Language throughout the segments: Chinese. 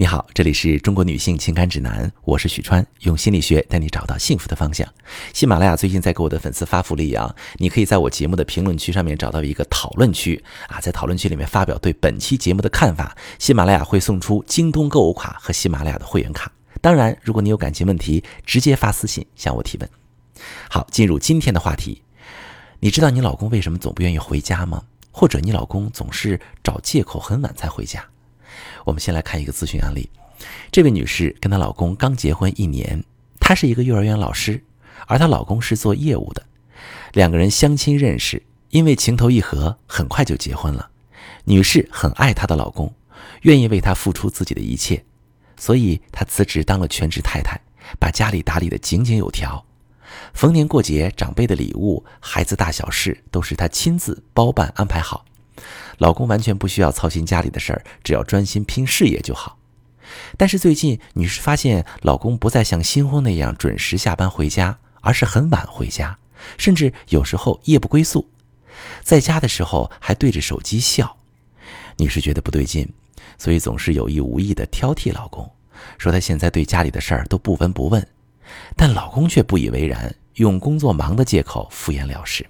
你好，这里是中国女性情感指南，我是许川，用心理学带你找到幸福的方向。喜马拉雅最近在给我的粉丝发福利啊，你可以在我节目的评论区上面找到一个讨论区啊，在讨论区里面发表对本期节目的看法，喜马拉雅会送出京东购物卡和喜马拉雅的会员卡。当然，如果你有感情问题，直接发私信向我提问。好，进入今天的话题，你知道你老公为什么总不愿意回家吗？或者你老公总是找借口很晚才回家？我们先来看一个咨询案例。这位女士跟她老公刚结婚一年，她是一个幼儿园老师，而她老公是做业务的。两个人相亲认识，因为情投意合，很快就结婚了。女士很爱她的老公，愿意为他付出自己的一切，所以她辞职当了全职太太，把家里打理得井井有条。逢年过节，长辈的礼物，孩子大小事，都是她亲自包办安排好。老公完全不需要操心家里的事儿，只要专心拼事业就好。但是最近，女士发现老公不再像新婚那样准时下班回家，而是很晚回家，甚至有时候夜不归宿，在家的时候还对着手机笑。女士觉得不对劲，所以总是有意无意地挑剔老公，说他现在对家里的事儿都不闻不问。但老公却不以为然，用工作忙的借口敷衍了事。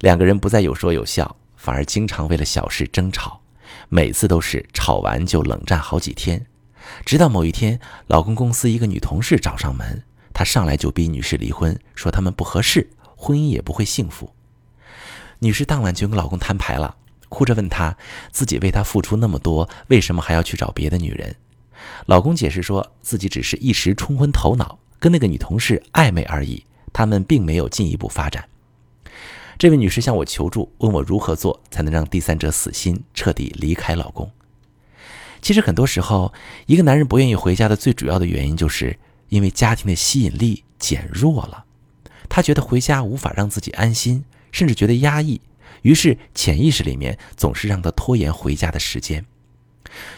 两个人不再有说有笑。反而经常为了小事争吵，每次都是吵完就冷战好几天，直到某一天，老公公司一个女同事找上门，她上来就逼女士离婚，说他们不合适，婚姻也不会幸福。女士当晚就跟老公摊牌了，哭着问他自己为他付出那么多，为什么还要去找别的女人？老公解释说自己只是一时冲昏头脑，跟那个女同事暧昧而已，他们并没有进一步发展。这位女士向我求助，问我如何做才能让第三者死心，彻底离开老公。其实很多时候，一个男人不愿意回家的最主要的原因，就是因为家庭的吸引力减弱了。他觉得回家无法让自己安心，甚至觉得压抑，于是潜意识里面总是让他拖延回家的时间。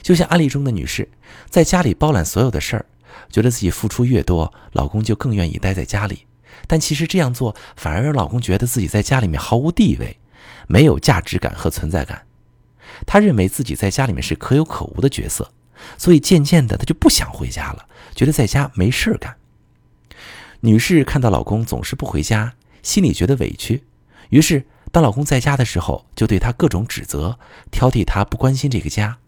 就像案例中的女士，在家里包揽所有的事儿，觉得自己付出越多，老公就更愿意待在家里。但其实这样做反而让老公觉得自己在家里面毫无地位，没有价值感和存在感。他认为自己在家里面是可有可无的角色，所以渐渐的他就不想回家了，觉得在家没事干。女士看到老公总是不回家，心里觉得委屈，于是当老公在家的时候，就对他各种指责，挑剔他不关心这个家。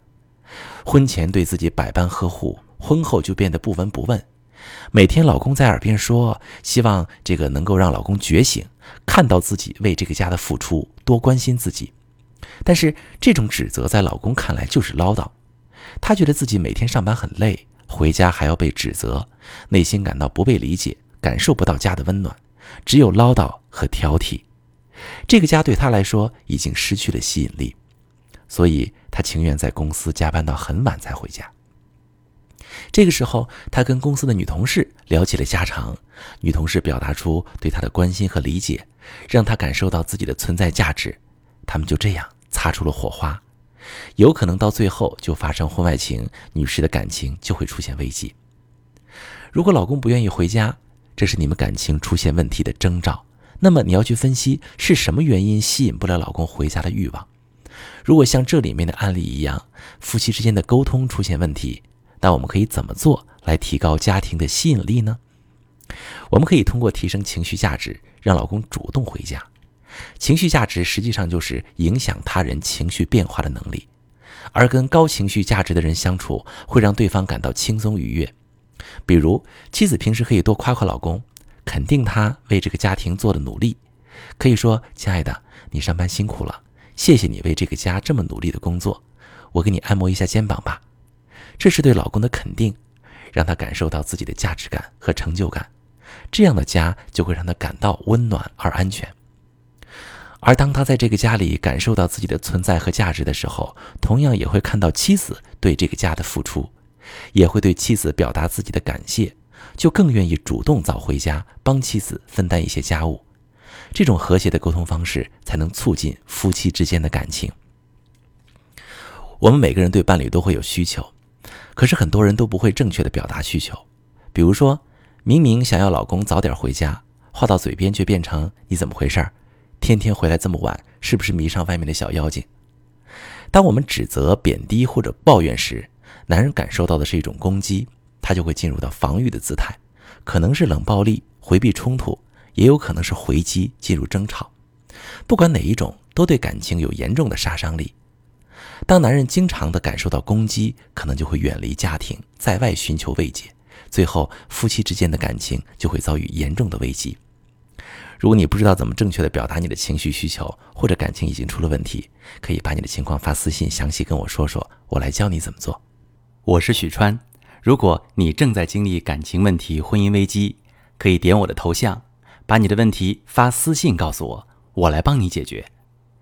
婚前对自己百般呵护，婚后就变得不闻不问。每天老公在耳边说，希望这个能够让老公觉醒，看到自己为这个家的付出，多关心自己。但是这种指责在老公看来就是唠叨，他觉得自己每天上班很累，回家还要被指责，内心感到不被理解，感受不到家的温暖，只有唠叨和挑剔。这个家对他来说已经失去了吸引力，所以他情愿在公司加班到很晚才回家。这个时候，他跟公司的女同事聊起了家常，女同事表达出对他的关心和理解，让他感受到自己的存在价值，他们就这样擦出了火花，有可能到最后就发生婚外情，女士的感情就会出现危机。如果老公不愿意回家，这是你们感情出现问题的征兆，那么你要去分析是什么原因吸引不了老公回家的欲望。如果像这里面的案例一样，夫妻之间的沟通出现问题。那我们可以怎么做来提高家庭的吸引力呢？我们可以通过提升情绪价值，让老公主动回家。情绪价值实际上就是影响他人情绪变化的能力，而跟高情绪价值的人相处，会让对方感到轻松愉悦。比如，妻子平时可以多夸夸老公，肯定他为这个家庭做的努力，可以说：“亲爱的，你上班辛苦了，谢谢你为这个家这么努力的工作，我给你按摩一下肩膀吧。”这是对老公的肯定，让他感受到自己的价值感和成就感，这样的家就会让他感到温暖而安全。而当他在这个家里感受到自己的存在和价值的时候，同样也会看到妻子对这个家的付出，也会对妻子表达自己的感谢，就更愿意主动早回家帮妻子分担一些家务。这种和谐的沟通方式，才能促进夫妻之间的感情。我们每个人对伴侣都会有需求。可是很多人都不会正确的表达需求，比如说，明明想要老公早点回家，话到嘴边却变成你怎么回事儿，天天回来这么晚，是不是迷上外面的小妖精？当我们指责、贬低或者抱怨时，男人感受到的是一种攻击，他就会进入到防御的姿态，可能是冷暴力回避冲突，也有可能是回击进入争吵。不管哪一种，都对感情有严重的杀伤力。当男人经常的感受到攻击，可能就会远离家庭，在外寻求慰藉，最后夫妻之间的感情就会遭遇严重的危机。如果你不知道怎么正确的表达你的情绪需求，或者感情已经出了问题，可以把你的情况发私信，详细跟我说说，我来教你怎么做。我是许川，如果你正在经历感情问题、婚姻危机，可以点我的头像，把你的问题发私信告诉我，我来帮你解决。